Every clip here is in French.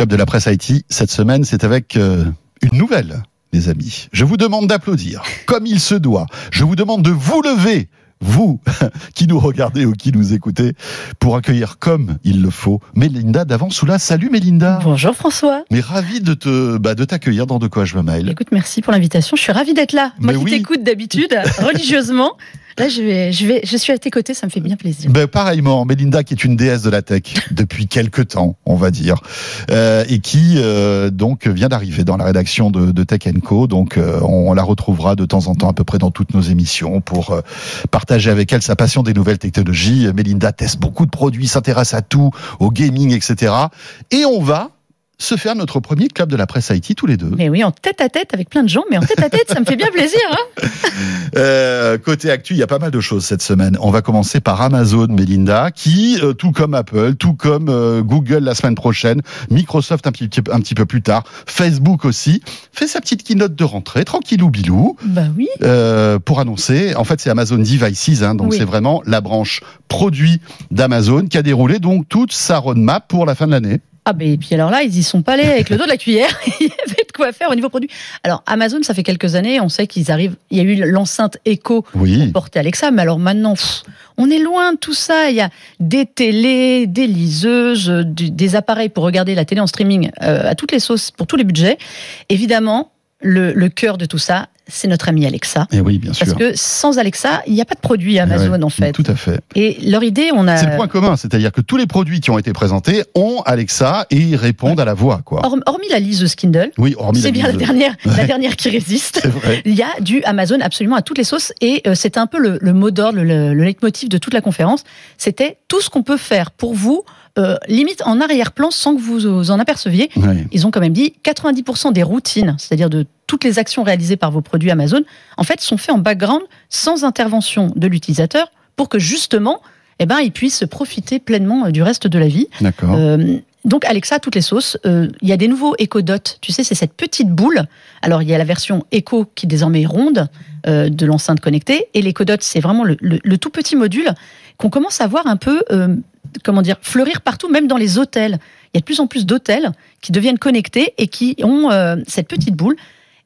Club de la presse Haïti, cette semaine, c'est avec euh, une nouvelle, les amis. Je vous demande d'applaudir, comme il se doit. Je vous demande de vous lever, vous qui nous regardez ou qui nous écoutez, pour accueillir comme il le faut Mélinda d'Avant-Soula. Salut Mélinda. Bonjour François. Mais ravi de te bah, de t'accueillir dans De quoi je me mail. Écoute, merci pour l'invitation. Je suis ravie d'être là. Moi Mais qui oui. t'écoute d'habitude, religieusement. Là, je vais, je vais, je suis à tes côtés. Ça me fait bien plaisir. Ben, pareillement, Mélinda qui est une déesse de la tech depuis quelques temps, on va dire, euh, et qui euh, donc vient d'arriver dans la rédaction de, de Tech Co. Donc euh, on, la retrouvera de temps en temps à peu près dans toutes nos émissions pour euh, partager avec elle sa passion des nouvelles technologies. Mélinda teste beaucoup de produits, s'intéresse à tout, au gaming, etc. Et on va se faire notre premier club de la presse Haïti tous les deux. Mais oui, en tête à tête avec plein de gens, mais en tête à tête, ça me fait bien plaisir. Hein Euh, côté actu, il y a pas mal de choses cette semaine. On va commencer par Amazon, Melinda, qui, euh, tout comme Apple, tout comme euh, Google la semaine prochaine, Microsoft un petit, un petit peu plus tard, Facebook aussi, fait sa petite keynote de rentrée, tranquillou bilou, bah oui. euh, pour annoncer. En fait, c'est Amazon Devices, hein, donc Oui. c'est vraiment la branche produit d'Amazon qui a déroulé donc toute sa roadmap pour la fin de l'année. Ah ben et puis alors là, ils y sont pas allés avec le dos de la cuillère. Il y avait de quoi faire au niveau produit. Alors Amazon, ça fait quelques années, on sait qu'ils arrivent. Il y a eu l'enceinte Echo Oui. portée Alexa, mais alors maintenant, pff, on est loin de tout ça. Il y a des télés, des liseuses, des appareils pour regarder la télé en streaming euh, à toutes les sauces, pour tous les budgets. Évidemment, le, le cœur de tout ça, c'est notre ami Alexa. Et oui, bien Parce sûr. que sans Alexa, il n'y a pas de produit Amazon Ouais, en fait. Tout à fait. Et leur idée, on a. C'est le point commun, c'est-à-dire que tous les produits qui ont été présentés ont Alexa et ils répondent à la voix, quoi. Horm- Hormis la liseuse Kindle, Oui, hormis c'est bien la dernière, la dernière qui résiste. C'est vrai. Il y a du Amazon absolument à toutes les sauces et euh, c'était un peu le, le mot d'ordre, le, le leitmotiv de toute la conférence. C'était tout ce qu'on peut faire pour vous, euh, limite en arrière-plan sans que vous vous en aperceviez. Ils ont quand même dit 90% des routines, c'est-à-dire de toutes les actions réalisées par vos produits Amazon, en fait, sont faites en background sans intervention de l'utilisateur pour que justement, eh ben, ils puissent profiter pleinement euh, du reste de la vie. D'accord. Euh, donc Alexa, toutes les sauces. Euh, Il y a des nouveaux Echo Dot. Tu sais, c'est cette petite boule. Alors il y a la version Echo qui désormais est ronde euh, de l'enceinte connectée, et l'Echo Dot, c'est vraiment le, le- le tout petit module qu'on commence à voir un peu, euh, comment dire, fleurir partout, même dans les hôtels. Il y a de plus en plus d'hôtels qui deviennent connectés et qui ont euh, cette petite boule.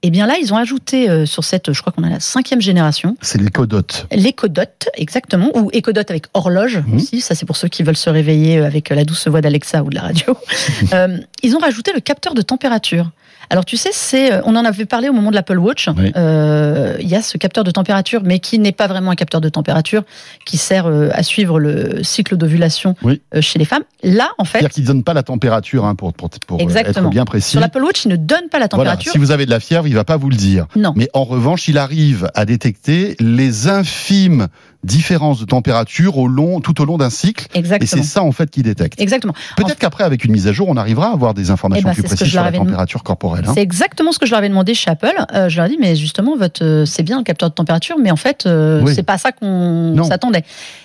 Et bien là, ils ont ajouté euh, sur cette, je crois qu'on a la cinquième génération, C'est les codotes. L'Ecodot, exactement, ou Ecodot avec horloge Mhm. aussi, ça c'est pour ceux qui veulent se réveiller avec la douce voix d'Alexa ou de la radio. Euh, ils ont rajouté le capteur de température. Alors tu sais, c'est, euh, on en avait parlé au moment de l'Apple Watch. Oui. Euh, Il y a ce capteur de température, mais qui n'est pas vraiment un capteur de température, qui sert euh, à suivre le cycle d'ovulation Oui. euh, chez les femmes. Là, en fait, C'est-à-dire qu'ils ne donnent pas la température, hein, pour, pour, pour être bien précis. sur l'Apple Watch, il ne donne pas la Voilà. température. Si vous avez de la fièvre, il va pas vous le dire. Non. Mais en revanche, il arrive à détecter les infimes différences de température au long, tout au long d'un cycle. Et Exactement. c'est ça, en fait, qu'il détecte. Exactement. Peut-être qu'après, avec une mise à jour, on arrivera à avoir des informations Eh ben, plus c'est précises sur la température corporelle. hein. C'est exactement ce que je leur avais demandé chez Apple. Euh, je leur ai dit, mais justement, votre, euh, c'est bien le capteur de température, mais en fait, euh, Oui. c'est pas ça qu'on s'attendait.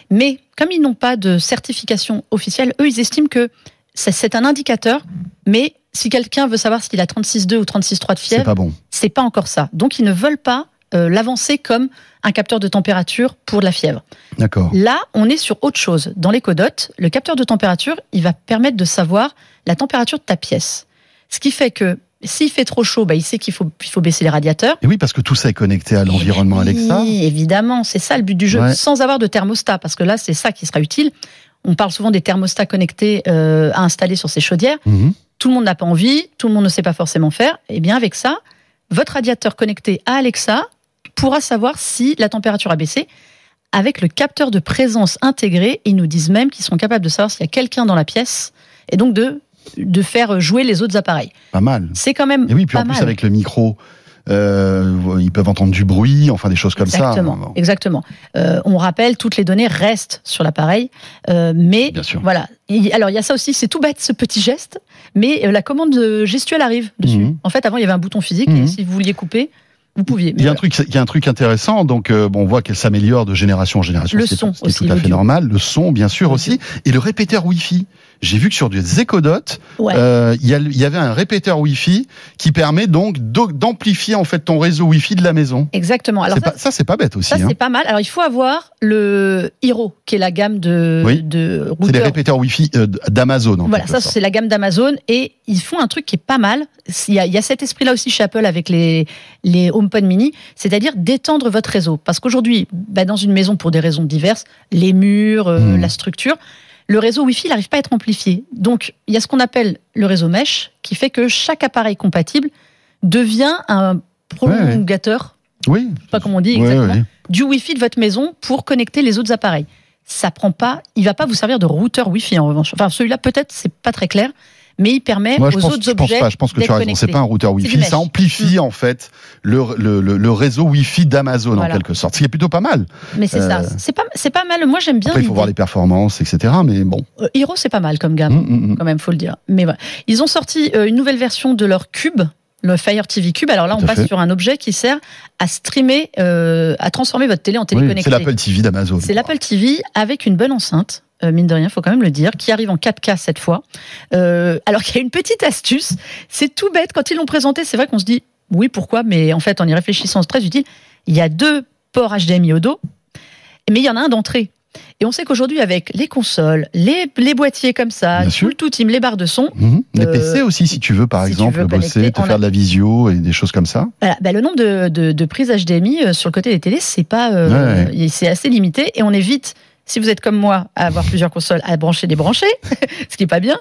Mais comme ils n'ont pas de certification officielle, eux, ils estiment que c'est- c'est un indicateur, mais si quelqu'un veut savoir s'il a 36,2 ou 36,3 de C'est fièvre, pas bon. c'est pas encore ça. Donc, ils ne veulent pas euh, l'avancer comme un capteur de température pour de la fièvre. D'accord. Là, on est sur autre chose. Dans l'écodote, le capteur de température, il va permettre de savoir la température de ta pièce. Ce qui fait que s'il fait trop chaud, bah, il sait qu'il faut, il faut baisser les radiateurs. Et oui, parce que tout ça est connecté à l'environnement Eh Alexa. Oui, évidemment, c'est ça le but du jeu, Ouais. sans avoir de thermostat, parce que là, c'est ça qui sera utile. On parle souvent des thermostats connectés euh, à installer sur ces chaudières. Mhm. Tout le monde n'a pas envie, tout le monde ne sait pas forcément faire. Et bien avec ça, votre radiateur connecté à Alexa pourra savoir si la température a baissé. Avec le capteur de présence intégré, ils nous disent même qu'ils sont capables de savoir s'il y a quelqu'un dans la pièce et donc de, de faire jouer les autres appareils. Pas mal. C'est quand même Et oui, puis pas en plus, mal. avec le micro, euh, ils peuvent entendre du bruit, enfin des choses comme exactement, ça. Exactement. Euh, on rappelle, toutes les données restent sur l'appareil, euh, mais Bien sûr. voilà. Il- Alors il y a ça aussi, c'est tout bête ce petit geste, mais la commande gestuelle arrive dessus. Mhm. En fait, avant il y avait un bouton physique Mhm. et si vous vouliez couper, vous pouviez. Il y a un truc, il y a un truc intéressant. Donc, euh, bon, on voit qu'elle s'améliore de génération en génération. Le son ce qui est aussi, tout à fait normal. Le son, bien sûr aussi, et le répéteur Wi-Fi j'ai vu que sur des écodotes, Ouais. euh, il y, avait un répéteur Wi-Fi qui permet donc d'o- d'amplifier en fait ton réseau Wi-Fi de la maison. Exactement. Alors ça, Ça, c'est pas bête aussi. ça hein. c'est pas mal. Alors il faut avoir le Hero, qui est la gamme de, Oui. de C'est les répéteurs Wi-Fi euh, d'Amazon. Voilà, ça c'est la gamme d'Amazon et ils font un truc qui est pas mal. Il y a, il y a cet esprit-là aussi chez Apple avec les, les HomePod mini, c'est-à-dire d'étendre votre réseau. Parce qu'aujourd'hui, bah, dans une maison, pour des raisons diverses, les murs, euh, Hmm. la structure, le réseau Wi-Fi n'arrive pas à être amplifié. Donc il y a ce qu'on appelle le réseau mesh qui fait que chaque appareil compatible devient un prolongateur, Oui. je sais pas comment on dit exactement, ouais. du Wi-Fi de votre maison pour connecter les autres appareils. Ça prend pas, il va pas vous servir de routeur Wi-Fi en revanche. Enfin, celui-là peut-être c'est pas très clair, mais il permet Moi, aux pense, autres je pense objets pas. Je pense que tu as raison. C'est pas un routeur Wi-Fi. Ça amplifie en fait le, le, le- le réseau Wi-Fi d'Amazon en quelque sorte. Ce qui est plutôt pas mal. Mais c'est ça, Euh, c'est pas, c'est pas mal. Moi j'aime bien. Après, il faut voir les performances, etc. Mais bon. Euh, Hero c'est pas mal comme gamme, hum, hum. quand même, faut le dire. Mais voilà, ils ont sorti euh, une nouvelle version de leur Cube. Le Fire TV Cube. Alors là, on passe fait. sur un objet qui sert à streamer, euh, à transformer votre télé en télé Oui, c'est l'Apple TV d'Amazon. C'est l'Apple TV avec une bonne enceinte, euh, mine de rien, faut quand même le dire, qui arrive en 4K cette fois. Euh, alors qu'il y a une petite astuce, c'est tout bête. Quand ils l'ont présenté, c'est vrai qu'on se dit oui, pourquoi, mais en fait, en y réfléchissant, c'est très utile. Il y a deux ports HDMI au dos, mais il y en a un d'entrée. Et on sait qu'aujourd'hui, avec les consoles, les, les boîtiers comme ça, tout le tout team, les barres de son, Mhm. Les Euh, PC aussi, si tu veux, par si exemple, veux bosser, te faire a- de la visio et des choses comme ça. Voilà, bah, le nombre de, de- de prises HDMI euh, sur le côté des télés, c'est pas, euh, Ouais. c'est assez limité et on évite. Si vous êtes comme moi à avoir plusieurs consoles à brancher, débrancher, ce qui est pas bien.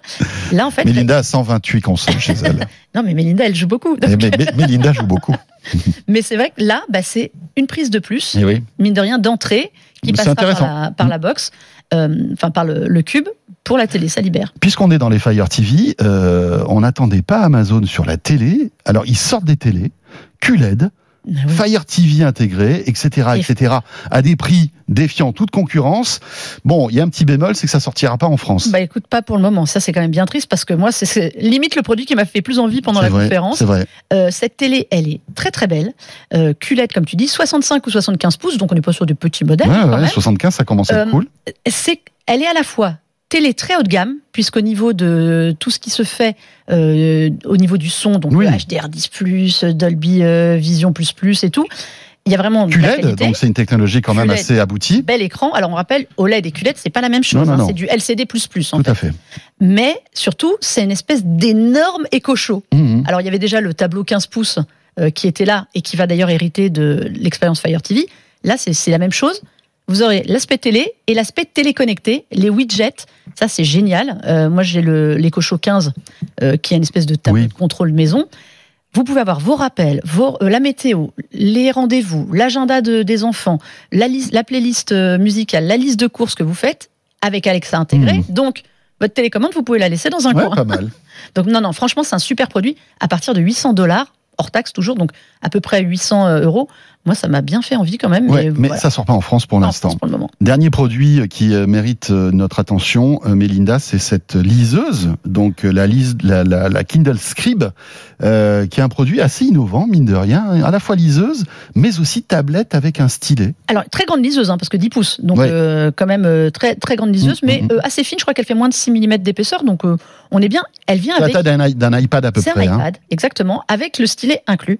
Là, en fait, Mélinda a 128 consoles chez elle. non, mais Mélinda, elle joue beaucoup. Donc- mais- mais- Mélinda joue beaucoup. mais c'est vrai que là, bah, c'est une prise de plus, oui. mine de rien, d'entrée qui passera par la, par la box, euh, enfin par le, le cube pour la télé, ça libère. Puisqu'on est dans les Fire TV, euh, on n'attendait pas Amazon sur la télé. Alors, ils sortent des télés, QLED, Ah oui. Fire TV intégré, etc., Et- etc., à des prix défiant toute concurrence. Bon, il y a un petit bémol, c'est que ça sortira pas en France. Bah écoute, pas pour le moment. Ça, c'est quand même bien triste parce que moi, c'est- limite le produit qui m'a fait plus envie pendant la vrai, conférence. C'est vrai. Euh, cette télé, elle est très très belle. Euh, QLED, comme tu dis, 65 ou 75 pouces, donc on n'est pas sur des petits modèles Ouais, ouais, même. 75, ça commence à être Euh, cool. C'est, elle est à la fois télé très haut de gamme, puisqu'au niveau de tout ce qui se fait euh, au niveau du son, donc Oui. le HDR10+, Dolby euh, Vision++ et tout, il y a vraiment de la QLED, donc c'est une technologie quand même assez aboutie. Bel écran. Alors on rappelle, OLED et QLED, c'est pas la même chose. Hein. C'est du LCD++ en Tout fait. à fait. Mais surtout, c'est une espèce d'énorme écho chaud. Mhm. Alors il y avait déjà le tableau 15 pouces euh, qui était là et qui va d'ailleurs hériter de l'expérience Fire TV. Là, c'est la même chose. Vous aurez l'aspect télé et l'aspect téléconnecté, les widgets. Ça, c'est génial. Euh, moi, j'ai le l'Echo Show 15 euh, qui est une espèce de tableau Oui. de contrôle maison. Vous pouvez avoir vos rappels, vos, euh, la météo, les rendez-vous, l'agenda de- des enfants, la, liste, la playlist musicale, la liste de courses que vous faites avec Alexa intégré. Mhm. Donc, votre télécommande, vous pouvez la laisser dans un Ouais, coin. pas mal. Donc non, non, franchement, c'est un super produit à partir de 800 dollars, hors taxe toujours, donc à peu près 800 euros. Moi, ça m'a bien fait envie quand même. Ouais, mais voilà. ça sort pas en France pour l'instant. Dernier produit qui euh, mérite euh, notre attention, euh, Mélinda, c'est cette liseuse, donc la, lise, la, la, la Kindle Scribe, euh, qui est un produit assez innovant, mine de rien, hein, à la fois liseuse, mais aussi tablette avec un stylet. Alors, très grande liseuse, hein, parce que 10 pouces, donc Ouais. euh, quand même euh, très, très grande liseuse, Mm, mais mm, assez fine, je crois qu'elle fait moins de 6 mm d'épaisseur, donc on est bien. Elle vient avec... d'un iPad à peu C'est un près, hein, iPad, exactement, avec le stylet inclus.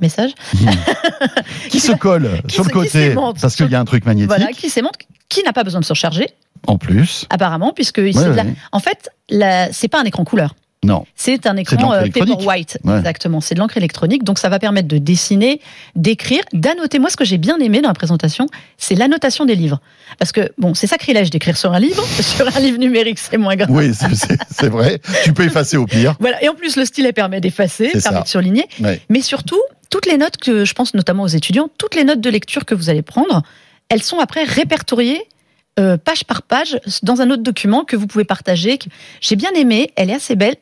Message. qui se colle sur le côté, parce qu'il y a un truc magnétique, Voilà, qui s'aimante, qui n'a pas besoin de se recharger, en plus. apparemment, puisque ici, Ouais, là- ouais. en fait, la- c'est pas un écran couleur. Non, C'est un écran euh. Paperwhite, Ouais. exactement. C'est de l'encre électronique, donc ça va permettre de dessiner, d'écrire, d'annoter. Moi, ce que j'ai bien aimé dans la présentation, c'est l'annotation des livres. Parce que, bon, c'est sacrilège d'écrire sur un livre. sur un livre numérique, c'est moins grave. oui, c'est- vrai. Tu peux effacer au pire. Voilà. Et en plus, le stylet permet d'effacer, permet ça. de surligner. Ouais. Mais surtout, toutes les notes que je pense notamment aux étudiants, toutes les notes de lecture que vous allez prendre, elles sont après répertoriées euh, page par page dans un autre document que vous pouvez partager. J'ai bien aimé, elle est assez belle.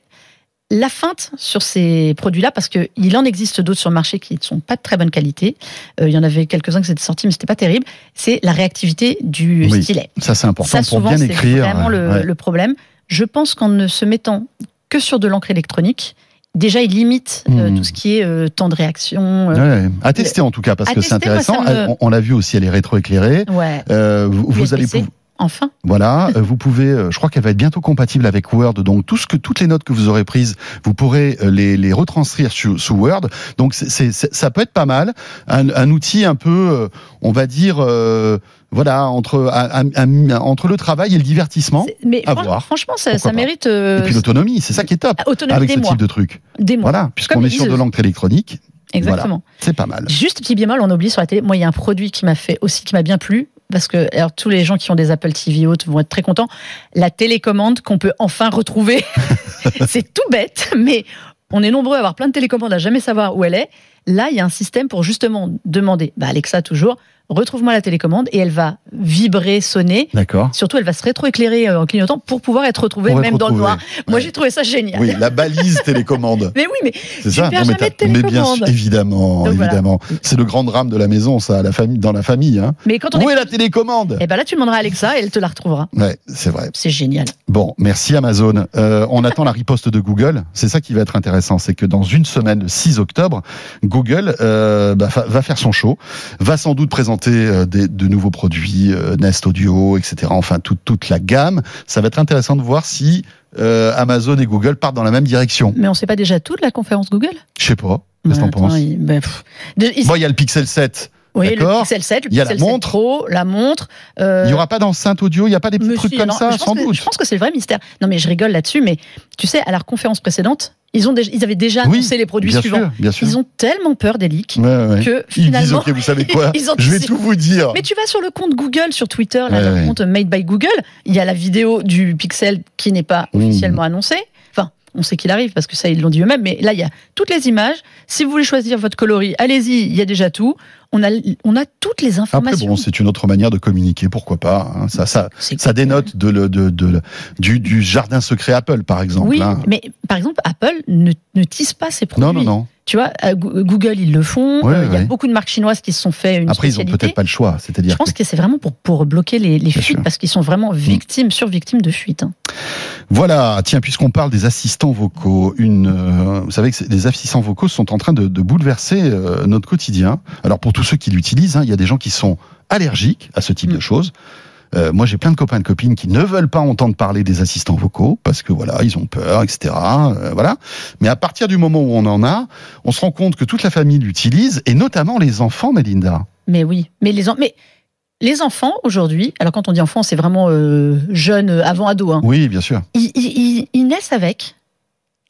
La feinte sur ces produits-là, parce qu'il en existe d'autres sur le marché qui ne sont pas de très bonne qualité. Euh, il y en avait quelques-uns qui s'étaient sortis, mais c'était pas terrible. C'est la réactivité du Oui, stylet. Ça, c'est important Ça, pour souvent, bien c'est écrire. vraiment le, ouais. le problème. Je pense qu'en ne se mettant que sur de l'encre électronique, déjà, il limite euh, Hmm. tout ce qui est euh, temps de réaction. euh, Ouais, à tester en tout cas, parce que c'est intéressant. me- Elle- On, on l'a vu aussi, elle est rétroéclairée. Ouais. Vous, vous allez USB-C. Enfin. Voilà, euh, vous pouvez, euh, je crois qu'elle va être bientôt compatible avec Word, donc tout ce que toutes les notes que vous aurez prises, vous pourrez euh, les, les retranscrire sous, sous Word. Donc c'est, ça peut être pas mal, un, un outil un peu, on va dire, euh, voilà, entre le travail et le divertissement, Mais à fran- voir. franchement, ça, ça mérite euh, et puis l'autonomie, c'est ça qui est top autonomie avec ce mois. type de truc. Des mois. Voilà, puisqu'on est sur de l'encre électronique, Exactement. c'est pas mal. Juste petit bémol, on oublie sur la télé. Moi, il y a un produit qui m'a fait aussi, qui m'a bien plu. Parce que alors, tous les gens qui ont des Apple TV hautes vont être très contents. La télécommande qu'on peut enfin retrouver. c'est tout bête, mais on est nombreux à avoir plein de télécommandes à jamais savoir où elle est. Là, il y a un système pour justement demander, bah Alexa toujours, retrouve-moi la télécommande et elle va vibrer, sonner. D'accord. Surtout, elle va se rétroéclairer euh, en clignotant pour pouvoir être retrouvée Pour même être dans le noir. Moi, j'ai trouvé ça génial. Oui, la balise télécommande. Mais oui, mais C'est ça. perds mais, jamais de t'as- mais bien télécommande. sûr, évidemment, Donc voilà. évidemment. C'est le grand drame de la maison, ça, la famille, dans la famille. Hein. mais quand on Où est, est la télécommande? Eh ben là, tu demanderas à Alexa et elle te la retrouvera. Ouais, c'est vrai. C'est génial. Bon, merci Amazon. Euh, on attend la riposte de Google. C'est ça qui va être intéressant, c'est que dans une semaine, le 6 octobre, Google euh, bah, va faire son show, va sans doute présenter euh, des, de nouveaux produits, euh, Nest Audio, etc. Enfin, toute toute la gamme. Ça va être intéressant de voir si euh, Amazon et Google partent dans la même direction. Mais on sait pas déjà tout de la conférence Google? Je sais pas. Qu'est-ce que t'en penses? il- ben, il- y a le Pixel 7. oui, le. Pixel 7, le Il y a Pixel la 7 montre. Pro, la montre. euh, Il n'y aura pas d'enceinte audio, il n'y a pas des petits trucs comme non, ça, sans que- doute. Je pense que c'est le vrai mystère. Non, mais je rigole là-dessus, mais tu sais, à leur conférence précédente, ils, ont déjà, ils avaient déjà Oui, annoncé les produits bien suivants. sûr, bien sûr. Ils ont tellement peur des leaks Ouais, ouais. que Ils disent, finalement. ok, vous savez quoi ils ont Je vais tout vous dire. Mais tu vas sur le compte Google sur Twitter, là, Ouais, ouais. compte Made by Google, il y a la vidéo du Pixel qui n'est pas Mmh. officiellement annoncée. Enfin, on sait qu'il arrive parce que ça, ils l'ont dit eux-mêmes, mais là, il y a toutes les images. Si vous voulez choisir votre coloris, allez-y, il y a déjà tout. On a, on a toutes les Après, informations. bon, c'est une autre manière de communiquer, pourquoi pas. hein. Ça, ça, ça dénote de, le- de, de- du, du jardin secret Apple, par exemple. Oui, hein. mais par exemple, Apple ne, ne tisse pas ses produits. Non, non, non. Tu vois, à Goo- Google, ils le font. Ouais, Euh, Il y a ouais. beaucoup de marques chinoises qui se sont fait une Après, ils ont spécialité. peut-être pas le choix. Je C'est-à-dire pense que- que c'est vraiment pour, pour bloquer les, fuites sûr. parce qu'ils sont vraiment victimes, sur-victimes de fuites. hein. Voilà, tiens, puisqu'on parle des assistants vocaux, une, euh, vous savez que les assistants vocaux sont en train de, de bouleverser euh, notre quotidien. Alors pour tous ceux qui l'utilisent, hein, il y a des gens qui sont allergiques à ce type Mm. de choses. Euh, moi, j'ai plein de copains et de copines qui ne veulent pas entendre parler des assistants vocaux parce que voilà, ils ont peur, etc. Euh, voilà. Mais à partir du moment où on en a, on se rend compte que toute la famille l'utilise et notamment les enfants, Melinda. Mais oui, mais les, en- mais les enfants aujourd'hui, alors quand on dit enfants, c'est vraiment euh, jeune, euh, avant ado, hein, Oui, bien sûr. ils, ils- ils- ils naissent avec,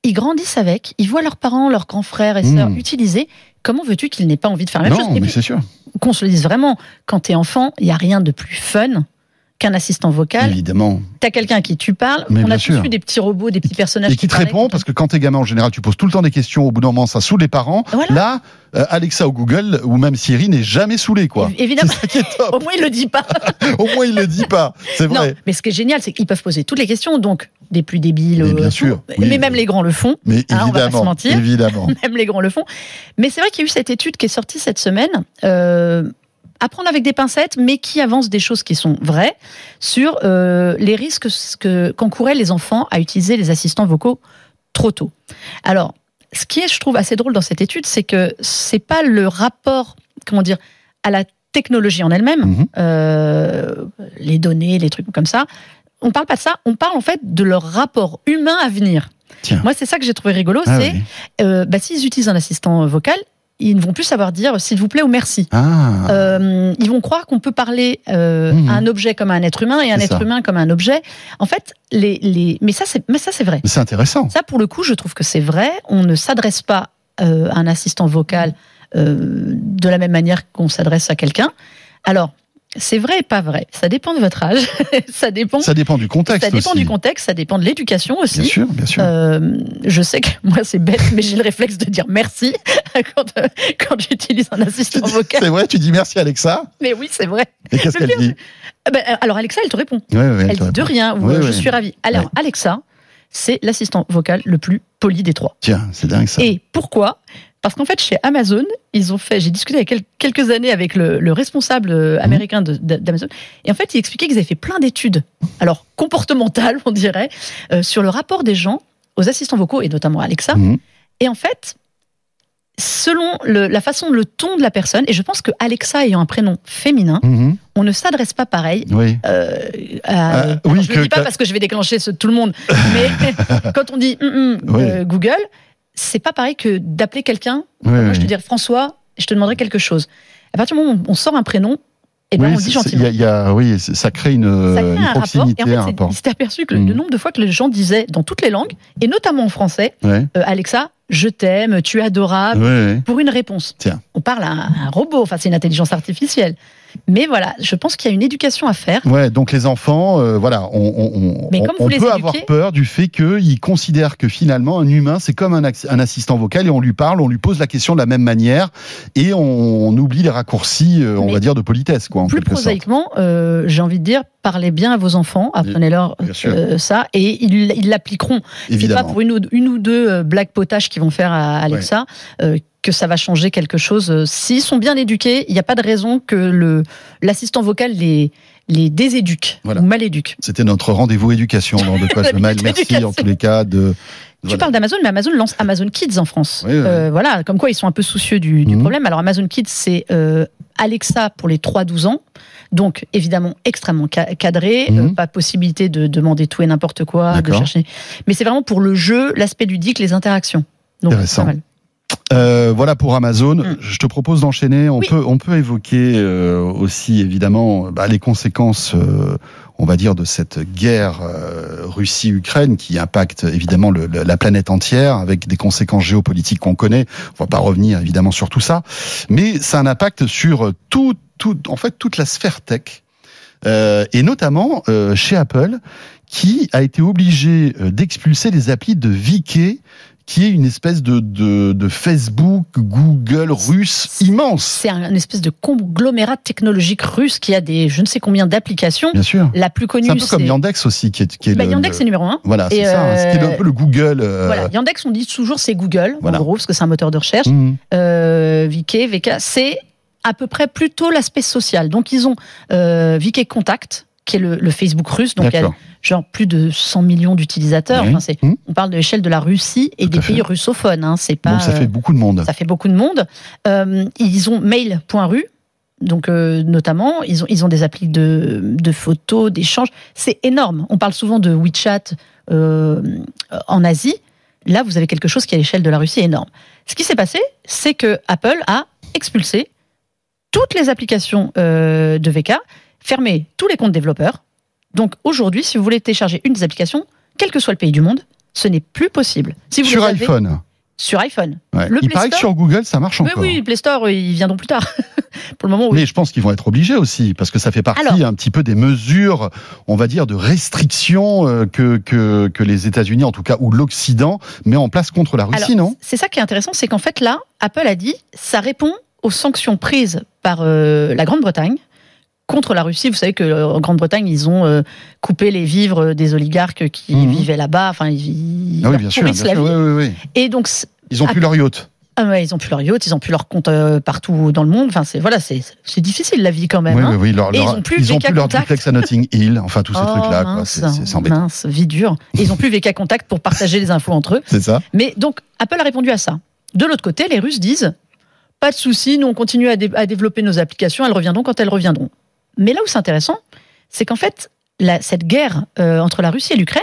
ils grandissent avec, ils voient leurs parents, leurs grands frères et sœurs Mm. utiliser. Comment veux-tu qu'ils n'aient pas envie de faire la même non, chose? Et mais c'est sûr. qu'on se le dise vraiment, quand t'es enfant, il y a rien de plus fun qu'un assistant vocal. Évidemment. T'as quelqu'un à qui tu parles. Mais on a tous eu des petits robots, des petits personnages Et qui te répond, parce que quand t'es gamin, en général, tu poses tout le temps des questions. Au bout d'un moment, ça saoule les parents. Voilà. Là, euh, Alexa ou Google, ou même Siri, n'est jamais saoulé, quoi. Évi- Évidemment. C'est ça qui est top. Au moins, il le dit pas. Au moins, il le dit pas. C'est Non, vrai. mais ce qui est génial, c'est qu'ils peuvent poser toutes les questions, donc des plus débiles. Mais bien euh, sûr, oui. mais même les grands le font. Mais Ah, on va pas se évidemment, mentir. évidemment. Même les grands le font. Mais c'est vrai qu'il y a eu cette étude qui est sortie cette semaine. Euh, à prendre avec des pincettes, mais qui avance des choses qui sont vraies sur euh, les risques que- qu'encouraient les enfants à utiliser les assistants vocaux trop tôt. Alors, ce qui est, je trouve, assez drôle dans cette étude, c'est que c'est pas le rapport, comment dire, à la technologie en elle-même, Mhm. euh, les données, les trucs comme ça. On parle pas de ça, on parle en fait de leur rapport humain à venir. Tiens. Moi, c'est ça que j'ai trouvé rigolo, Ah c'est oui. euh, bah, s'ils utilisent un assistant vocal, ils ne vont plus savoir dire s'il vous plaît ou merci. Ah, Euh, ils vont croire qu'on peut parler euh, Mhm. à un objet comme à un être humain et un C'est être humain comme à un objet. En fait, les, les... mais ça c'est mais ça c'est vrai. c'est intéressant. Ça pour le coup, je trouve que c'est vrai. On ne s'adresse pas euh, à un assistant vocal de la même manière qu'on s'adresse à quelqu'un. Alors, c'est vrai et pas vrai. Ça dépend de votre âge. ça dépend. Ça dépend du contexte Ça dépend aussi. du contexte. Ça dépend de l'éducation aussi. Bien sûr, bien sûr. Euh, je sais que moi c'est bête, mais j'ai le réflexe de dire merci quand, euh, quand j'utilise un assistant vocal. C'est vrai, tu dis merci Alexa. Mais oui, c'est vrai. Et qu'est-ce Le qu'elle dit ben, alors Alexa, elle te répond. Ouais, ouais, Elle te dit de rien. ou, Ouais, je suis ravie. Alors. Alexa, c'est l'assistant vocal le plus poli des trois. Tiens, c'est dingue ça. Et pourquoi Parce qu'en fait, chez Amazon, ils ont fait. J'ai discuté il y a quel- quelques années avec le, le responsable euh, américain d'Amazon, et en fait, il expliquait qu'ils avaient fait plein d'études, alors comportementales, on dirait, euh, sur le rapport des gens aux assistants vocaux et notamment à Alexa. Mhm. Et en fait, selon le- la façon, le ton de la personne, et je pense que Alexa ayant un prénom féminin, Mhm. on ne s'adresse pas pareil. Oui. Euh, à- Euh, oui, je ne le dis pas parce que je vais déclencher ce- tout le monde, mais quand on dit Oui. euh, Google, c'est pas pareil que d'appeler quelqu'un. Moi, je te dirais François, je te demanderai quelque chose. À partir du moment où on sort un prénom, et ben Oui, on le dit gentiment. y a- y a- oui, ça crée une, Ça crée une un rapport. Et proximité, en fait, rapport. aperçu que le- le nombre de fois que les gens disaient dans toutes les langues, et notamment en français, Ouais. euh, Alexa, je t'aime, tu es adorable, Ouais, ouais. pour une réponse. Tiens. On parle à un, un robot, enfin c'est une intelligence artificielle. Mais voilà, je pense qu'il y a une éducation à faire. Ouais, donc les enfants, euh, voilà, on, peut éduquez- avoir peur du fait qu'ils considèrent que finalement un humain c'est comme un, assistant vocal et on lui parle, on lui pose la question de la même manière et on, oublie les raccourcis, euh, on Mais va dire de politesse, quoi, en Plus prosaïquement, euh, j'ai envie de dire, parlez bien à vos enfants, apprenez-leur euh, ça, et ils l'appliqueront. C'est pas pour une ou, une ou deux blagues potaches qu'ils vont faire à Alexa euh, que ça va changer quelque chose. Euh, S'ils sont bien éduqués, il n'y a pas de raison que le l'assistant vocal les les déséduque Voilà. ou mal éduque. C'était notre rendez-vous éducation dans De quoi mal. Merci en tous les cas de. Tu voilà. parles d'Amazon, mais Amazon lance Amazon Kids en France. Oui, oui. Euh, voilà, comme quoi ils sont un peu soucieux du, du Mhm. problème. Alors Amazon Kids, c'est euh, Alexa pour les 3-12 ans. Donc évidemment extrêmement ca- cadré, Mhm. euh, pas possibilité de demander tout et n'importe quoi, de chercher. Mais c'est vraiment pour le jeu, l'aspect ludique, les interactions. Donc, Intéressant. pas mal. Euh, voilà pour Amazon. Mm. Je te propose d'enchaîner. On Oui. peut on peut évoquer euh, aussi évidemment bah, les conséquences, euh, on va dire, de cette guerre euh, Russie-Ukraine qui impacte évidemment le- le- la planète entière avec des conséquences géopolitiques qu'on connaît. On va pas revenir évidemment sur tout ça, mais ça a un impact sur tout tout en fait toute la sphère tech. Euh, et notamment euh, chez Apple, qui a été obligé d'expulser les applis de VK, qui est une espèce de, de, de Facebook, Google russe immense. C'est un, une espèce de conglomérat technologique russe qui a des je ne sais combien d'applications. Bien sûr. La plus connue, C'est un peu comme Yandex aussi, qui est, qui est Bah, le, Yandex, le- numéro un. Voilà, c'est ça. hein. euh, C'était un peu le Google. euh, Voilà, Yandex, on dit toujours c'est Google, Voilà. en gros, parce que c'est un moteur de recherche. mhm. euh, VK, VK, c'est à peu près plutôt l'aspect social. Donc ils ont euh, VK Contact, qui est le, le Facebook russe, donc il y a D'accord. Genre plus de 100 millions d'utilisateurs. Oui. Enfin, c'est- Mhm. on parle de l'échelle de la Russie et Tout des fait. pays russophones. Hein, c'est pas, Donc ça fait beaucoup de monde. ça fait beaucoup de monde. Euh, ils ont mail.ru. Donc euh, notamment, ils ont, ils ont des applis de, de photos, d'échanges. C'est énorme. On parle souvent de WeChat euh, en Asie. Là, vous avez quelque chose qui, à l'échelle de la Russie, est énorme. Ce qui s'est passé, c'est que Apple a expulsé toutes les applications de VK, fermé tous les comptes développeurs. Donc aujourd'hui, si vous voulez télécharger une des applications, quel que soit le pays du monde, ce n'est plus possible. Si vous Sur avez- iPhone. Sur iPhone. Ouais. Le Il Play paraît que sur Google, ça marche encore. oui, Play Store, euh, ils viendront plus tard. Pour le moment, oui. Mais je pense qu'ils vont être obligés aussi, parce que ça fait partie Alors- un petit peu des mesures, on va dire, de restriction euh, que, que, que les États-Unis, en tout cas, ou l'Occident, met en place contre la Russie, Alors, non C'est ça qui est intéressant, c'est qu'en fait là, Apple a dit, ça répond aux sanctions prises par euh, la Grande-Bretagne contre la Russie. Vous savez que euh, en Grande-Bretagne, ils ont euh, coupé les vivres des oligarques qui Mhm. vivaient là-bas. Enfin, ils, Ah oui, bien sûr. Bien sûr vie. oui, oui. Et donc, Ils ont plus leur yacht. ah ouais, ils ont plus leur yacht, ils ont plus leur compte euh, partout dans le monde. Enfin, c'est voilà, c'est difficile la vie quand même. Oui, hein. oui, oui. leur- Et ils ont plus ils ont plus leur duplex à Notting Hill, enfin tous ces Oh, trucs-là. C'est c'est- c'est embêtant. mince, vie dure. Et ils ont plus VK Contact pour partager les infos entre eux. C'est ça Mais donc, Apple a répondu à ça. De l'autre côté, les Russes disent pas de souci, nous on continue à, dé- à développer nos applications, elles reviendront quand elles reviendront. Mais là où c'est intéressant, c'est qu'en fait, la- cette guerre euh, entre la Russie et l'Ukraine,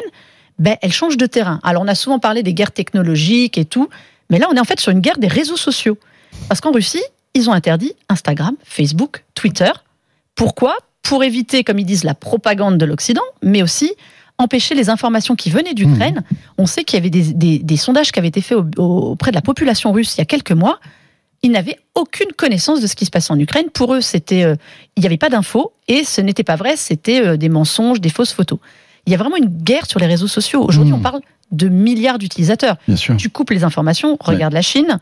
ben, elle change de terrain. Alors on a souvent parlé des guerres technologiques et tout, mais là on est en fait sur une guerre des réseaux sociaux. Parce qu'en Russie, ils ont interdit Instagram, Facebook, Twitter. Pourquoi? Pour éviter, comme ils disent, la propagande de l'Occident, mais aussi empêcher les informations qui venaient d'Ukraine. On sait qu'il y avait des, des- des sondages qui avaient été faits au- au- auprès de la population russe il y a quelques mois. Ils n'avaient aucune connaissance de ce qui se passait en Ukraine. Pour eux, c'était, euh, il n'y avait pas d'infos et ce n'était pas vrai. C'était euh, des mensonges, des fausses photos. Il y a vraiment une guerre sur les réseaux sociaux. Aujourd'hui, Mhm. on parle de milliards d'utilisateurs. Bien sûr. Tu coupes les informations. Regarde la Chine.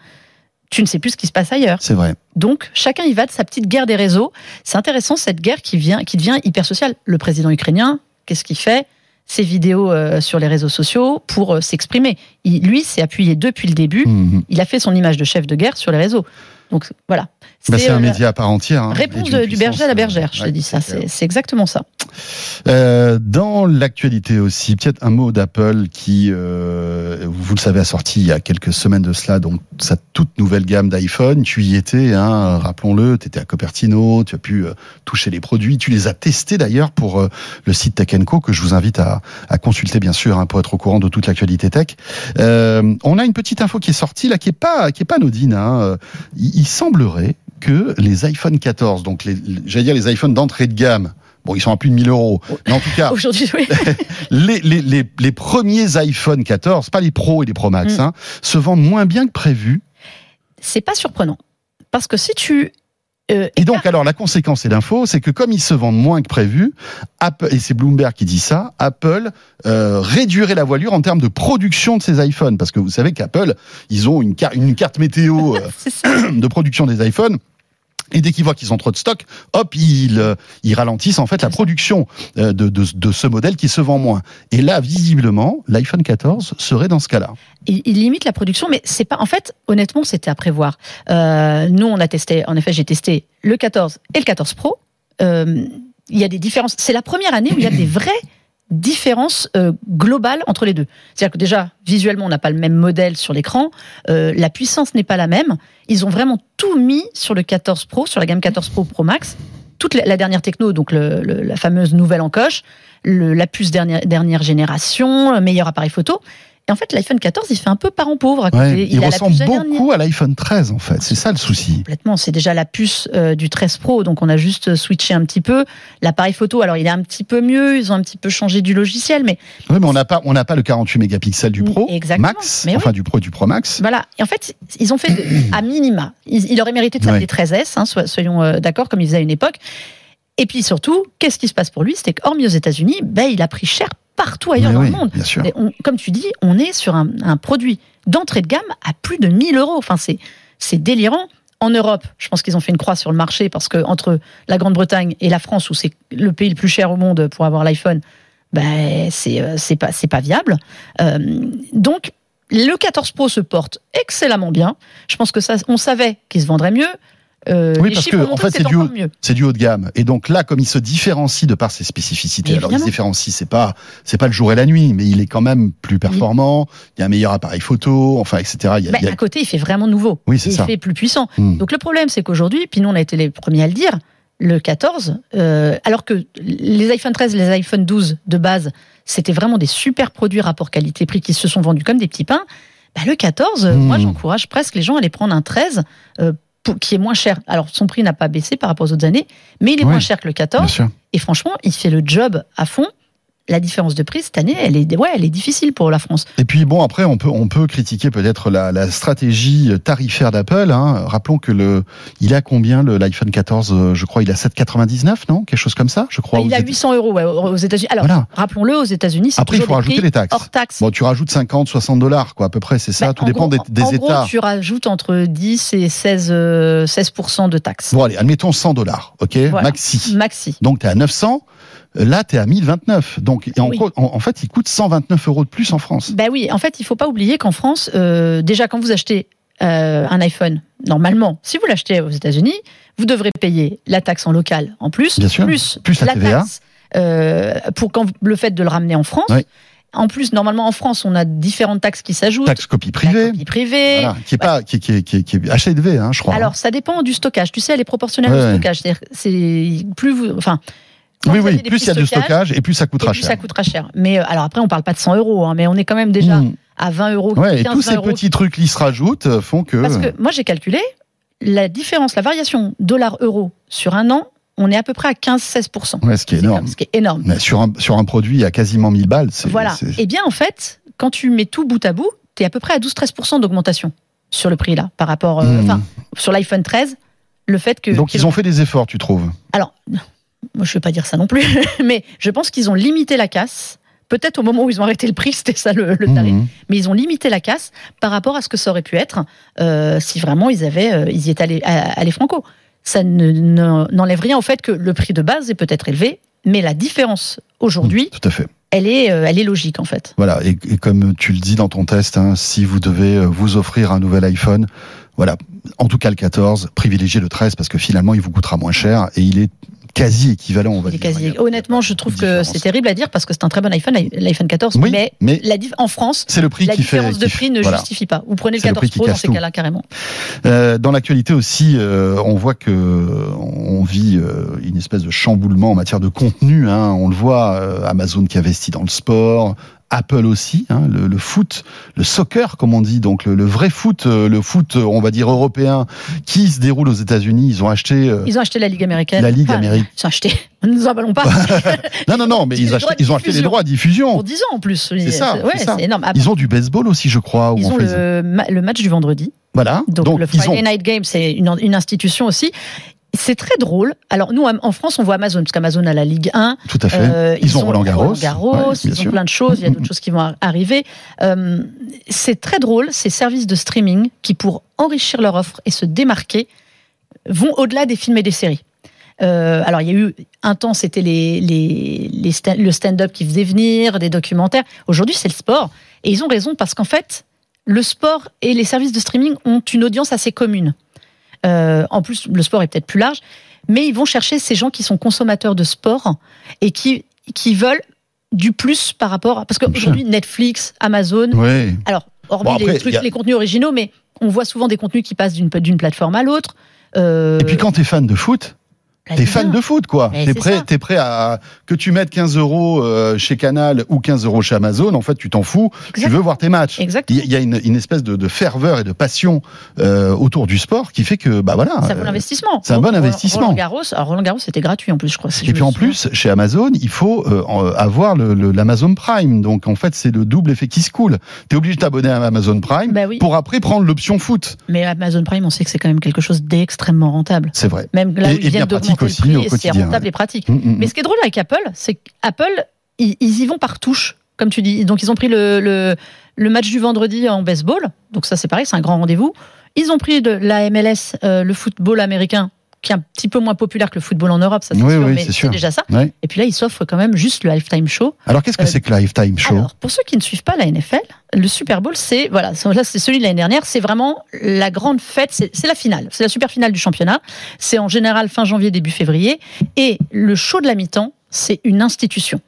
Tu ne sais plus ce qui se passe ailleurs. C'est vrai. Donc, chacun y va de sa petite guerre des réseaux. C'est intéressant, cette guerre qui, vient, qui devient hyper sociale. Le président ukrainien, qu'est-ce qu'il fait? Ses vidéos euh, sur les réseaux sociaux pour euh, s'exprimer. Lui s'est appuyé depuis le début. Mhm. Il a fait son image de chef de guerre sur les réseaux. Donc voilà. Bah, c'est euh, un la média à part entière. hein, Réponse du berger à la bergère, je te ouais, dis ça. clair. C'est exactement ça. Euh, dans l'actualité aussi, peut-être un mot d'Apple qui, euh, vous le savez, a sorti il y a quelques semaines de cela, donc sa toute nouvelle gamme d'iPhone. Tu y étais, hein, rappelons-le, tu étais à Cupertino, tu as pu euh, toucher les produits, tu les as testés d'ailleurs pour euh, le site Tech Co que je vous invite à, à consulter bien sûr hein, pour être au courant de toute l'actualité tech. Euh, on a une petite info qui est sortie là, qui est pas qui est pas anodine. Hein. Il semblerait que les iPhone 14, donc les, j'allais dire les iPhones d'entrée de gamme. Bon, ils sont à plus de 1000 euros. Mais en tout cas, Aujourd'hui, oui. les, les, les, les premiers iPhone 14, pas les Pro et les Pro Max, Mm. hein, se vendent moins bien que prévu. c'est pas surprenant. Parce que si tu. Euh, Et donc, alors, la conséquence et l'info, c'est que comme ils se vendent moins que prévu, Apple, et c'est Bloomberg qui dit ça, Apple euh, réduirait la voilure en termes de production de ces iPhones. Parce que vous savez qu'Apple, ils ont une, car- une carte météo euh, de production des iPhones. Et dès qu'ils voient qu'ils ont trop de stock, hop, ils, euh, ils ralentissent en fait la production euh, de, de, de ce modèle qui se vend moins. Et là, visiblement, l'iPhone 14 serait dans ce cas-là. il, il limite la production, mais c'est pas. En fait, honnêtement, c'était à prévoir. Euh, nous, on a testé. En effet, j'ai testé le 14 et le 14 Pro. Euh, il y a des différences. C'est la première année où il y a des vraies différences euh, globales entre les deux. C'est-à-dire que déjà, visuellement, on n'a pas le même modèle sur l'écran. Euh, la puissance n'est pas la même. Ils ont vraiment tout mis sur le 14 Pro, sur la gamme 14 Pro Pro Max. Toute la, dernière techno, donc la fameuse nouvelle en coche, le- la puce dernière, dernière génération, le meilleur appareil photo. Et en fait, l'iPhone 14, il fait un peu parent pauvre. à côté. Ouais, il, a la ressemble beaucoup à l'iPhone 13 en fait. C'est ça le souci. Complètement. C'est déjà la puce euh, du 13 Pro, donc on a juste switché un petit peu. L'appareil photo, alors il est un petit peu mieux. Ils ont un petit peu changé du logiciel, mais Oui, mais on n'a pas, on n'a pas le 48 mégapixels du Pro Exactement. Max, Mais oui. enfin du Pro et du Pro Max. Voilà. Et en fait, ils ont fait de- à minima. Il aurait mérité de faire Ouais. des 13S, hein, so- soyons euh, d'accord, comme ils faisaient à une époque. Et puis surtout, qu'est-ce qui se passe pour lui? C'est qu'hormis aux États-Unis, ben, il a pris cher partout ailleurs Mais dans oui, le monde. bien sûr. On- comme tu dis, on est sur un, un produit d'entrée de gamme à plus de 1000 euros. Enfin, c'est, c'est délirant. En Europe, je pense qu'ils ont fait une croix sur le marché parce que entre la Grande-Bretagne et la France, où c'est le pays le plus cher au monde pour avoir l'iPhone, ben, c'est, euh, c'est, pas, c'est pas viable. Euh, donc, le 14 Pro se porte excellemment bien. Je pense que ça, on savait qu'il se vendrait mieux. Euh, Oui, parce que, en fait, c'est du haut- du haut de gamme. Et donc là, comme il se différencie de par ses spécificités, Mais alors il se différencie, c'est pas, c'est pas le jour et la nuit, mais il est quand même plus performant. Il y a un meilleur appareil photo, enfin, etc. Il y a- Ben, il y a- à côté, il fait vraiment nouveau. Oui, c'est il ça. fait plus puissant. Hmm. Donc le problème, c'est qu'aujourd'hui, puis nous, on a été les premiers à le dire, le 14, euh, alors que les iPhone 13, les iPhone 12 de base, c'était vraiment des super produits rapport qualité-prix qui se sont vendus comme des petits pains. Bah, le 14, euh, Hmm. moi, j'encourage presque les gens à aller prendre un 13 euh, pour- qui est moins cher. Alors, son prix n'a pas baissé par rapport aux autres années, mais il est moins cher que le Bien 14. sûr. Et franchement, il fait le job à fond. La différence de prix cette année, elle est, ouais, elle est difficile pour la France. Et puis bon, après, on peut on peut critiquer peut-être la, la stratégie tarifaire d'Apple. Hein. Rappelons que le il a combien le l'iPhone 14 euh, Je crois il a 7,99 non? Quelque chose comme ça, je crois. il a États- 800 euros ouais, aux États-Unis. Alors, Voilà. rappelons-le, aux États-Unis, c'est Après, il faut rajouter les taxes. hors taxe. Bon, tu rajoutes 50, 60 dollars, quoi, à peu près, c'est ça. Bah, Tout en dépend gros, des, des en États. Gros, tu rajoutes entre 10 et 16, euh, 16% de taxes. Bon, allez, admettons 100 dollars, ok, Voilà. maxi. Maxi. Donc, tu es à 900. Là, tu es à 1029. Donc, en, Oui. en, en fait, il coûte 129 euros de plus en France. Ben oui, en fait, il faut pas oublier qu'en France, euh, déjà quand vous achetez euh, un iPhone, normalement, si vous l'achetez aux États-Unis, vous devrez payer la taxe en local en plus, Bien sûr. plus, Plus la TVA. taxe euh, pour quand le fait de le ramener en France. Oui. En plus, normalement en France, on a différentes taxes qui s'ajoutent. Taxe copie La privée. copie privée. Voilà, qui est pas, qui, est- qui, est- qui, est- qui est assez élevé, hein, je crois. Alors, ça dépend du stockage. Tu sais, elle est proportionnelle Ouais, au stockage. C'est plus vous, enfin. Oui, oui, plus il y a de stockage et plus ça et coûtera plus cher. ça coûtera cher. Mais euh, alors après, on parle pas de 100 euros, hein, mais on est quand même déjà Mmh. à 20 euros. Ouais, et 15, tous 20 ces euros. petits trucs qui se rajoutent euh, font que. Parce que moi, j'ai calculé la différence, la variation dollar-euro sur un an, on est à peu près à 15-16%. Ouais, ce qui est énorme. Ce qui est énorme. Mais sur un, sur un produit à quasiment 1000 balles, c'est. Voilà. Eh bien, en fait, quand tu mets tout bout à bout, tu es à peu près à 12-13% d'augmentation sur le prix là, par rapport, euh, Mmh. enfin, sur l'iPhone 13, le fait que. Donc ils ont fait des efforts, tu trouves? Alors, moi, je ne vais pas dire ça non plus, mais je pense qu'ils ont limité la casse. Peut-être au moment où ils ont arrêté le prix, c'était ça le, le tarif. Mhm. Mais ils ont limité la casse par rapport à ce que ça aurait pu être euh, si vraiment ils avaient, euh, ils y étaient allés, à- allés franco. Ça ne- ne- n'enlève rien au fait que le prix de base est peut-être élevé, mais la différence aujourd'hui, Tout à fait. elle est, euh, elle est logique en fait. Voilà, et, et comme tu le dis dans ton test, hein, si vous devez vous offrir un nouvel iPhone, voilà, en tout cas le 14, privilégiez le 13 parce que finalement il vous coûtera moins cher et il est quasi équivalent, on va dire. quasi- Honnêtement, je de trouve que c'est terrible à dire parce que c'est un très bon iPhone, l'iPhone 14, Oui, mais, mais la dif- en France, c'est le prix la qui fait. différence de qui fait- prix ne voilà. justifie pas. Vous prenez le C'est le 14 prix qui Pro dans ces cas-là carrément. Euh, dans l'actualité aussi, euh, on voit que on vit euh, une espèce de chamboulement en matière de contenu. Hein. On le voit, euh, Amazon qui investit dans le sport. Apple aussi, hein, le, le foot, le soccer comme on dit, donc le, le vrai foot, euh, le foot, on va dire européen, qui se déroule aux États-Unis. Ils ont acheté euh, Ils ont acheté la Ligue américaine. la Ligue Enfin, américaine. Ils ont acheté. Ne nous emballons pas. Non, non, non, mais ils, ont acheté les droits à diffusion. Pour 10 ans en plus. C'est ça, Ouais, ça. énorme. Ils ont du baseball aussi, je crois. où ils on ont le, ma- le match du vendredi. Voilà. Donc, le Friday ont. Night Game, c'est une, une institution aussi. C'est très drôle. Alors nous, en France, on voit Amazon, parce qu'Amazon a la Ligue 1. Tout à fait. Euh, ils, ont Roland Garros. Garros, Ouais, bien ils ont plein de choses. Il y a d'autres choses qui vont ar- arriver. Euh, c'est très drôle. Ces services de streaming qui, pour enrichir leur offre et se démarquer, vont au-delà des films et des séries. Euh, alors, il y a eu un temps, c'était les, les, les sta- le stand-up qui faisait venir, des documentaires. Aujourd'hui, c'est le sport. Et ils ont raison parce qu'en fait, le sport et les services de streaming ont une audience assez commune. Euh, en plus, le sport est peut-être plus large, mais ils vont chercher ces gens qui sont consommateurs de sport et qui, qui veulent du plus par rapport. à- Parce qu'aujourd'hui, Netflix, Amazon, alors, hormis Bon, après, les, trucs, a- les contenus originaux, mais on voit souvent des contenus qui passent d'une d'une plateforme à l'autre. Euh, Et puis quand t'es fan de foot, T'es Ligue fan 1. de foot, quoi. T'es c'est prêt, t'es prêt à que tu mettes 15 euros euh, chez Canal ou 15 euros chez Amazon. En fait, tu t'en fous. Tu veux voir tes matchs. Exact. Il y a- une, une espèce de, de ferveur et de passion euh, autour du sport qui fait que, bah voilà. Ça vaut euh, l'investissement. c'est un bon investissement. Roland Garros, alors Roland Garros, c'était gratuit en plus, je crois. si Et je puis en plus, chez Amazon, il faut euh, avoir le- le- l'Amazon Prime. Donc en fait, c'est le double effet qui se coule. T'es obligé de t'abonner à Amazon Prime Bah oui. pour après prendre l'option foot. Mais Amazon Prime, on sait que c'est quand même quelque chose d'extrêmement rentable. C'est vrai. Même là Et- où ils bien pratique aussi prix, au c'est rentable ouais. et pratique. Mm, mm, Mais ce qui est drôle avec Apple, c'est qu'Apple, ils, ils y vont par touche, comme tu dis. Donc ils ont pris le, le, le match du vendredi en baseball. Donc ça, c'est pareil, c'est un grand rendez-vous. Ils ont pris de la MLS, euh, le football américain, qui est un petit peu moins populaire que le football en Europe, ça c'est Oui, sûr, oui, mais c'est déjà ça. Et puis là, ils s'offrent quand même juste le halftime show. Alors qu'est-ce que Euh, c'est que Lifetime Show? Alors, pour ceux qui ne suivent pas la NFL, le Super Bowl, c'est voilà, c'est- là c'est celui de l'année dernière, c'est vraiment la grande fête, c'est c'est la finale, c'est la super finale du championnat. C'est en général fin janvier, début février, et le show de la mi-temps, c'est une institution.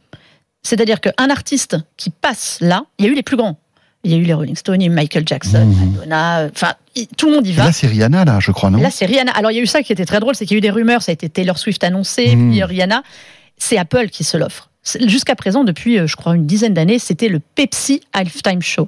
C'est-à-dire qu'un artiste qui passe là, il y a eu les plus grands. Il y a eu les Rolling Stones, il y a eu Michael Jackson, Mhm. Madonna, enfin tout le monde y Et va. Là, c'est Rihanna, là, je crois, non Là, c'est Rihanna. Alors, il y a eu ça qui était très drôle, c'est qu'il y a eu des rumeurs, ça a été Taylor Swift annoncé, Mm. puis euh, Rihanna. C'est Apple qui se l'offre. Jusqu'à présent, depuis, euh, je crois, une dizaine d'années, c'était le Pepsi Halftime Show.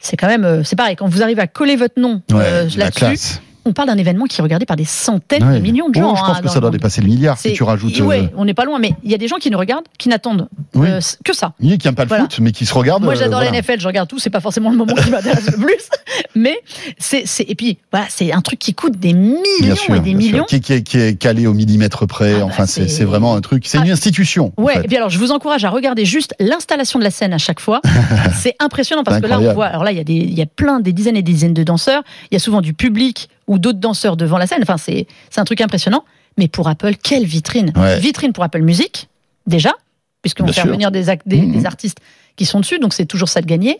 C'est quand même, euh, c'est pareil, quand vous arrivez à coller votre nom Ouais, euh, là-dessus. On parle d'un événement qui est regardé par des centaines Ouais. de millions de Oh, gens. je hein, pense que dans ça doit dépasser le milliard si tu rajoutes. Ouais, euh, on n'est pas loin, mais il y a des gens qui nous regardent, qui n'attendent Oui. euh, que ça. Oui, qui n'aiment pas le Voilà. foot, mais qui se regardent. Moi, euh, j'adore voilà. la NFL, je regarde tout, c'est pas forcément le moment qui m'intéresse le plus, mais c'est, et puis, voilà, c'est un truc qui coûte des millions Bien sûr, et des millions. Qui, qui est, qui est calé au millimètre près. Ah bah, enfin, c'est c'est- vraiment un truc. C'est une Ah. institution. en Ouais, fait. et puis alors je vous encourage à regarder juste l'installation de la scène à chaque fois. c'est impressionnant parce que là on voit, alors là il y a plein des dizaines et des dizaines de danseurs. Il y a souvent du public ou d'autres danseurs devant la scène. Enfin c'est un truc impressionnant. Mais pour Apple, quelle vitrine Ouais. Vitrine pour Apple Music déjà, puisqu'on fait sûr. venir des, ac- des, des artistes qui sont dessus, donc c'est toujours ça de gagner.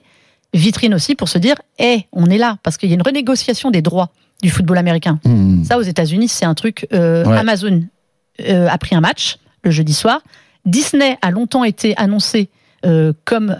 Vitrine aussi pour se dire, hé, on est là parce qu'il y a une renégociation des droits du football américain. Hmm. Ça, aux États-Unis, c'est un truc. euh, Ouais. Amazon euh, a pris un match le jeudi soir. Disney a longtemps été annoncé euh, comme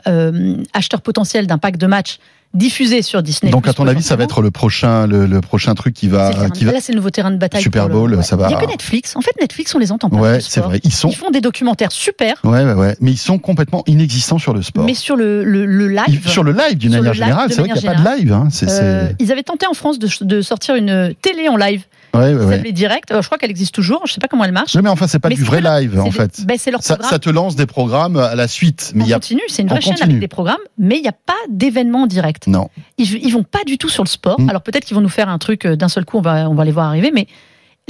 acheteur potentiel d'un pack de matchs diffusé sur Disney. Donc, à ton avis, ça va être le prochain, le, le prochain truc qui va, terrain- qui va. Là, c'est le nouveau terrain de bataille. Super le- Bowl, ça va- Il n'y a que Netflix. En fait, Netflix, on les entend pas. Ouais, c'est vrai. Ils sont. Ils font des documentaires super, Ouais, ouais, ouais. Mais ils sont complètement inexistants sur le sport. mais sur le, le, le Ils- live. sur le live, d'une manière générale, c'est vrai qu'il n'y a pas de live. Hein. Euh, ils avaient tenté en France de, de sortir une télé en live. Ouais, ouais, ouais. Direct. Euh, je crois qu'elle existe toujours. Je sais pas comment elle marche. Mais enfin, c'est pas Mais du vrai leur- live, en fait. ben, c'est leur Ça, ça te lance des programmes à la suite, mais y a continu, c'est une vraie chaîne avec des programmes, mais il n'y a pas d'événement direct. non. Ils, ils vont pas du tout sur le sport. Mm. Alors peut-être qu'ils vont nous faire un truc euh, d'un seul coup, on va, on va les voir arriver, mais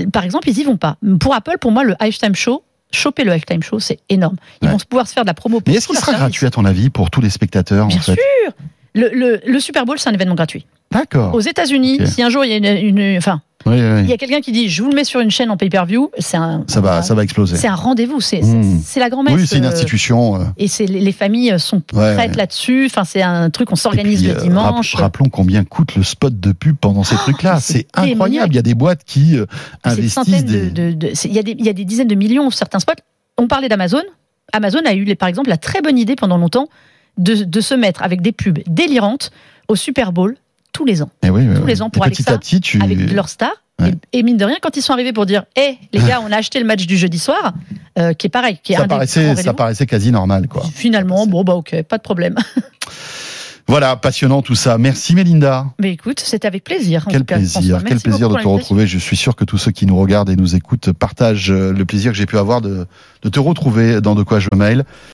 euh, par exemple, ils y vont pas. Pour Apple, pour moi, le Halftime Show, choper le Halftime Show, c'est énorme. Ils Ouais. vont pouvoir se faire de la promo. pour Mais est-ce qu'il sera service. gratuit à ton avis pour tous les spectateurs Bien en fait sûr. Le, le- le Super Bowl, c'est un événement gratuit. D'accord. Aux États-Unis, si un jour il y a une, une- enfin, Oui, oui. Il y a quelqu'un qui dit, je vous le mets sur une chaîne en pay-per-view, c'est un, Ça va, ça va exploser. c'est un rendez-vous, c'est Mmh. c'est la grand-messe. Oui, c'est une euh, institution. euh, Et c'est les les familles sont Ouais, prêtes ouais. là-dessus. Enfin, c'est un truc, on s'organise puis, le euh, dimanche. rapp- rappelons combien coûte le spot de pub pendant ces trucs-là. mais C'est c'est incroyable. Il y a des boîtes qui euh, investissent des. de, de- de- c'est- il y, a des- il y a des dizaines de millions certains spots. On parlait d'Amazon. Amazon a eu, par exemple, la très bonne idée pendant longtemps de, de se mettre avec des pubs délirantes au Super Bowl tous les ans, Eh oui, tous les ans pour Et petit Alexa, à petit, tu. avec leurs stars. Ouais. Et, mine de rien, quand ils sont arrivés pour dire Hé, les gars, on a acheté le match du jeudi soir, euh, qui est pareil, qui est un Ça des paraissait, ça paraissait quasi normal, quoi. Finalement, bon, bah ok, pas de problème. Voilà, passionnant tout ça. Merci Mélinda. Mais écoute, c'était avec plaisir. Quel cas, plaisir, quel plaisir de te retrouver. Je suis sûr que tous ceux qui nous regardent et nous écoutent partagent euh, le plaisir que j'ai pu avoir de, de te retrouver dans De quoi je mail.